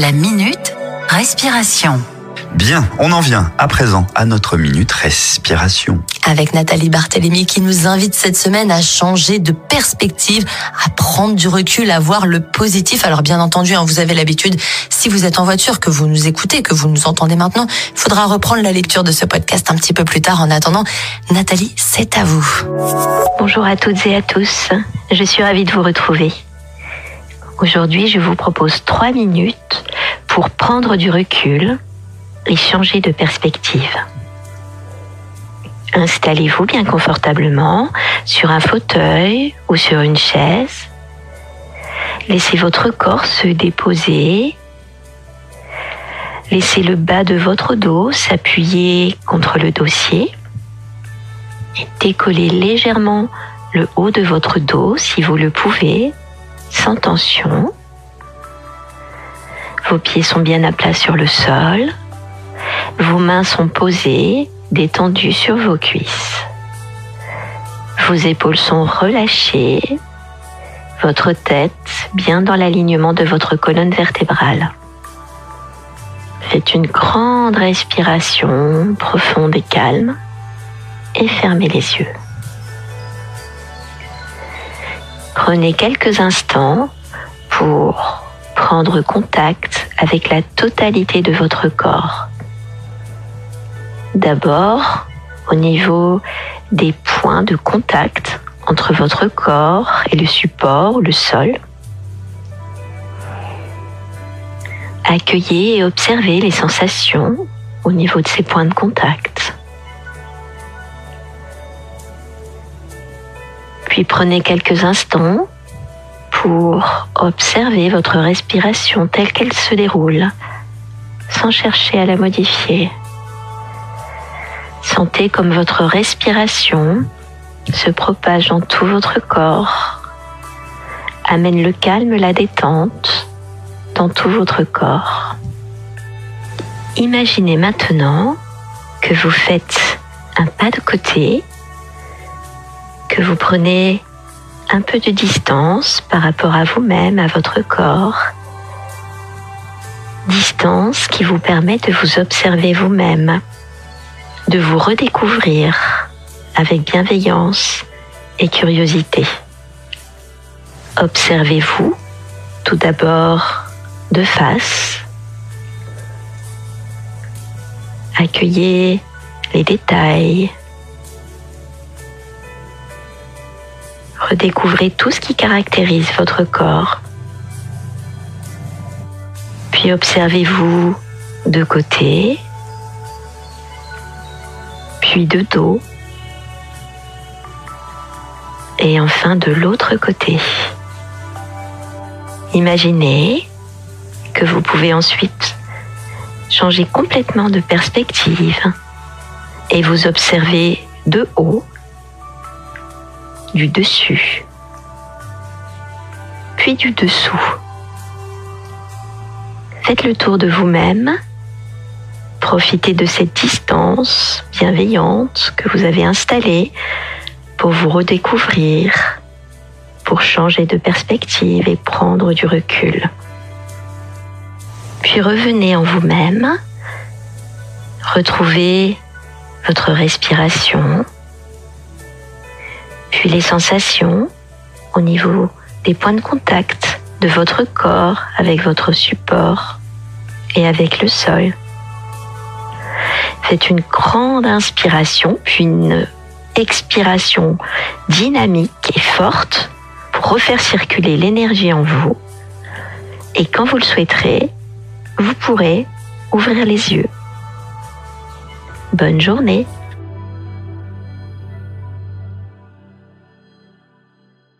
La minute respiration. Bien, on en vient à présent à notre minute respiration. Avec Nathalie Barthélémy qui nous invite cette semaine à changer de perspective, à prendre du recul, à voir le positif. Alors bien entendu, hein, vous avez l'habitude, si vous êtes en voiture, que vous nous écoutez, que vous nous entendez maintenant, il faudra reprendre la lecture de ce podcast un petit peu plus tard. En attendant, Nathalie, c'est à vous. Bonjour à toutes et à tous, je suis ravie de vous retrouver. Aujourd'hui, je vous propose trois minutes pour prendre du recul et changer de perspective. Installez-vous bien confortablement sur un fauteuil ou sur une chaise. Laissez votre corps se déposer. Laissez le bas de votre dos s'appuyer contre le dossier. Décollez légèrement le haut de votre dos si vous le pouvez, sans tension. Vos pieds sont bien à plat sur le sol. Vos mains sont posées, détendues sur vos cuisses. Vos épaules sont relâchées. Votre tête bien dans l'alignement de votre colonne vertébrale. Faites une grande respiration profonde et calme et fermez les yeux. Prenez quelques instants pour prendre contact avec la totalité de votre corps. D'abord, au niveau des points de contact entre votre corps et le support, le sol. Accueillez et observez les sensations au niveau de ces points de contact. Puis prenez quelques instants pour observer votre respiration telle qu'elle se déroule, sans chercher à la modifier. Sentez comme votre respiration se propage dans tout votre corps, amène le calme, la détente dans tout votre corps. Imaginez maintenant que vous faites un pas de côté, que vous prenez un peu de distance par rapport à vous-même, à votre corps. Distance qui vous permet de vous observer vous-même, de vous redécouvrir avec bienveillance et curiosité. Observez-vous tout d'abord de face. Accueillez les détails. Redécouvrez tout ce qui caractérise votre corps. Puis observez-vous de côté, puis de dos, et enfin de l'autre côté. Imaginez que vous pouvez ensuite changer complètement de perspective et vous observer de haut, du dessus, puis du dessous. Faites le tour de vous-même. Profitez de cette distance bienveillante que vous avez installée pour vous redécouvrir, pour changer de perspective et prendre du recul. Puis revenez en vous-même, retrouvez votre respiration, puis les sensations au niveau des points de contact de votre corps avec votre support et avec le sol. Faites une grande inspiration, puis une expiration dynamique et forte pour refaire circuler l'énergie en vous. Et quand vous le souhaiterez, vous pourrez ouvrir les yeux. Bonne journée